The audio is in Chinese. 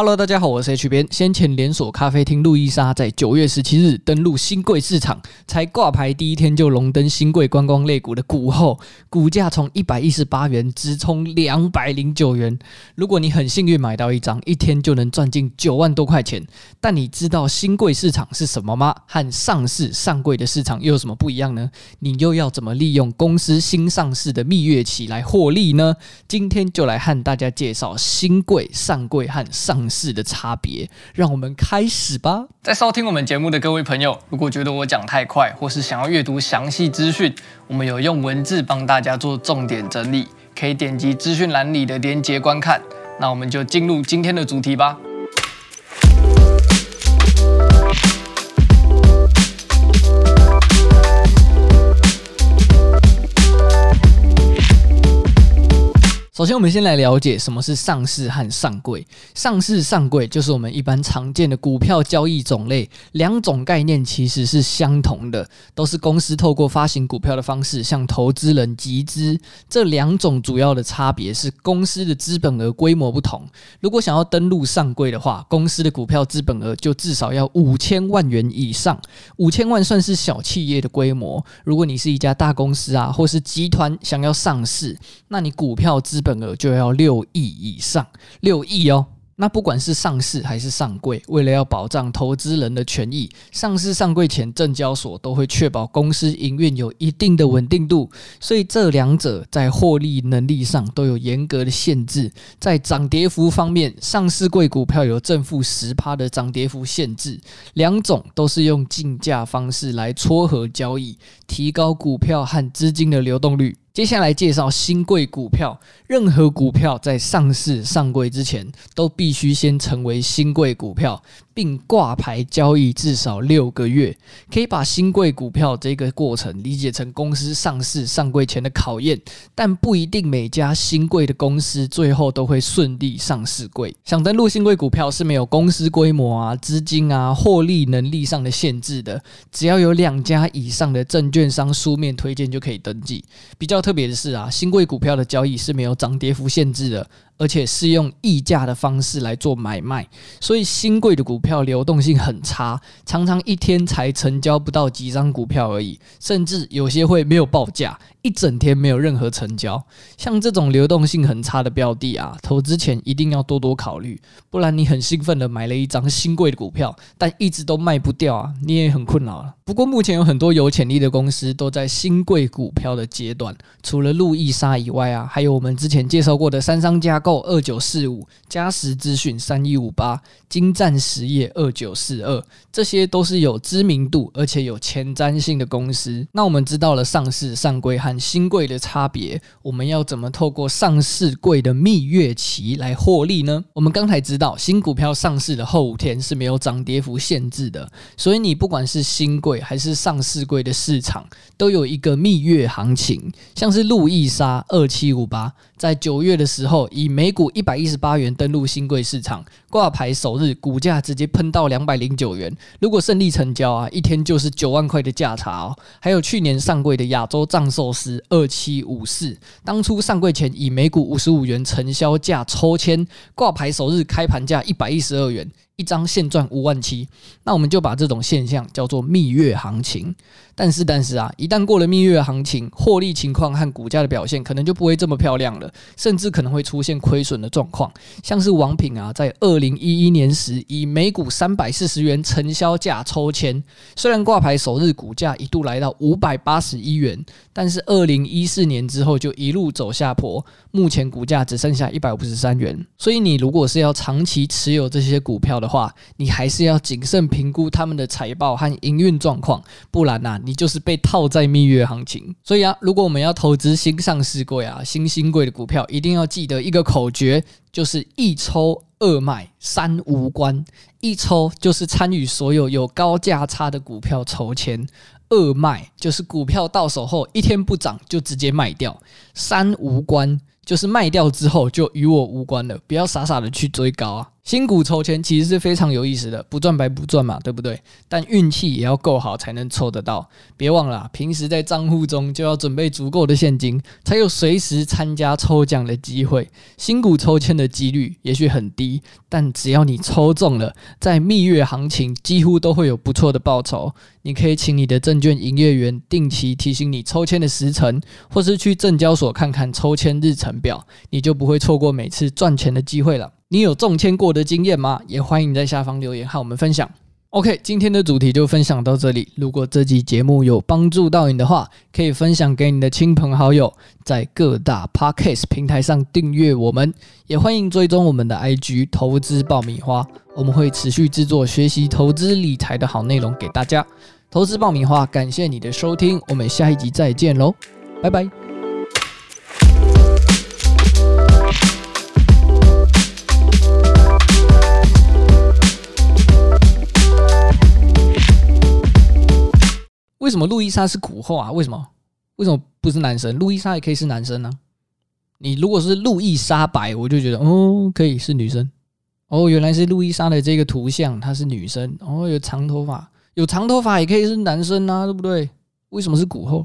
Hello，大家好，我是 H 边。先前连锁咖啡厅路易莎在九月十七日登陆新贵市场，才挂牌第一天就荣登新贵观光类股的股后，股价从一百一十八元直冲两百零九元。如果你很幸运买到一张，一天就能赚进九万多块钱。但你知道新贵市场是什么吗？和上市上柜的市场又有什么不一样呢？你又要怎么利用公司新上市的蜜月期来获利呢？今天就来和大家介绍新贵、上柜和上是的差别，让我们开始吧。在收听我们节目的各位朋友，如果觉得我讲太快，或是想要阅读详细资讯，我们有用文字帮大家做重点整理，可以点击资讯栏里的连接观看。那我们就进入今天的主题吧。首先，我们先来了解什么是上市和上柜。上市、上柜就是我们一般常见的股票交易种类，两种概念其实是相同的，都是公司透过发行股票的方式向投资人集资。这两种主要的差别是公司的资本额规模不同。如果想要登录上柜的话，公司的股票资本额就至少要五千万元以上，五千万算是小企业的规模。如果你是一家大公司啊，或是集团想要上市，那你股票资本份额就要六亿以上，六亿哦。那不管是上市还是上柜，为了要保障投资人的权益，上市上柜前，证交所都会确保公司营运有一定的稳定度。所以这两者在获利能力上都有严格的限制。在涨跌幅方面，上市柜股票有正负十趴的涨跌幅限制，两种都是用竞价方式来撮合交易，提高股票和资金的流动率。接下来介绍新贵股票。任何股票在上市上柜之前，都必须先成为新贵股票，并挂牌交易至少六个月。可以把新贵股票这个过程理解成公司上市上柜前的考验，但不一定每家新贵的公司最后都会顺利上市柜。想登录新贵股票是没有公司规模啊、资金啊、获利能力上的限制的，只要有两家以上的证券商书面推荐就可以登记。比较特特别的是啊，新贵股票的交易是没有涨跌幅限制的。而且是用溢价的方式来做买卖，所以新贵的股票流动性很差，常常一天才成交不到几张股票而已，甚至有些会没有报价，一整天没有任何成交。像这种流动性很差的标的啊，投资前一定要多多考虑，不然你很兴奋的买了一张新贵的股票，但一直都卖不掉啊，你也很困扰了。不过目前有很多有潜力的公司都在新贵股票的阶段，除了路易莎以外啊，还有我们之前介绍过的三商架二九四五、嘉实资讯三一五八、精湛实业二九四二，这些都是有知名度而且有前瞻性的公司。那我们知道了上市上柜和新柜的差别，我们要怎么透过上市柜的蜜月期来获利呢？我们刚才知道，新股票上市的后五天是没有涨跌幅限制的，所以你不管是新柜还是上市柜的市场，都有一个蜜月行情。像是路易莎二七五八，在九月的时候以每股一百一十八元登陆新贵市场，挂牌首日股价直接喷到两百零九元。如果顺利成交啊，一天就是九万块的价差哦。还有去年上柜的亚洲藏寿司二七五四，当初上柜前以每股五十五元成交价抽签，挂牌首日开盘价一百一十二元。一张现赚五万七，那我们就把这种现象叫做蜜月行情。但是，但是啊，一旦过了蜜月行情，获利情况和股价的表现可能就不会这么漂亮了，甚至可能会出现亏损的状况。像是王品啊，在二零一一年时以每股三百四十元成交价抽签，虽然挂牌首日股价一度来到五百八十一元，但是二零一四年之后就一路走下坡，目前股价只剩下一百五十三元。所以，你如果是要长期持有这些股票的话，你还是要谨慎评估他们的财报和营运状况，不然呐、啊，你就是被套在蜜月行情。所以啊，如果我们要投资新上市贵啊、新兴贵的股票，一定要记得一个口诀，就是一抽、二卖、三无关。一抽就是参与所有有高价差的股票筹钱，二卖就是股票到手后一天不涨就直接卖掉，三无关就是卖掉之后就与我无关了，不要傻傻的去追高啊。新股抽签其实是非常有意思的，不赚白不赚嘛，对不对？但运气也要够好才能抽得到。别忘了，平时在账户中就要准备足够的现金，才有随时参加抽奖的机会。新股抽签的几率也许很低，但只要你抽中了，在蜜月行情几乎都会有不错的报酬。你可以请你的证券营业员定期提醒你抽签的时辰，或是去证交所看看抽签日程表，你就不会错过每次赚钱的机会了。你有中签过的经验吗？也欢迎在下方留言和我们分享。OK，今天的主题就分享到这里。如果这集节目有帮助到你的话，可以分享给你的亲朋好友，在各大 Podcast 平台上订阅我们，也欢迎追踪我们的 IG 投资爆米花，我们会持续制作学习投资理财的好内容给大家。投资爆米花，感谢你的收听，我们下一集再见喽，拜拜。为什么路易莎是苦后啊？为什么？为什么不是男生？路易莎也可以是男生呢、你如果是路易莎白，我就觉得哦，可以是女生。哦，原来是路易莎的这个图像，她是女生。哦，有长头发，有长头发也可以是男生啊，对不对？为什么是骨后？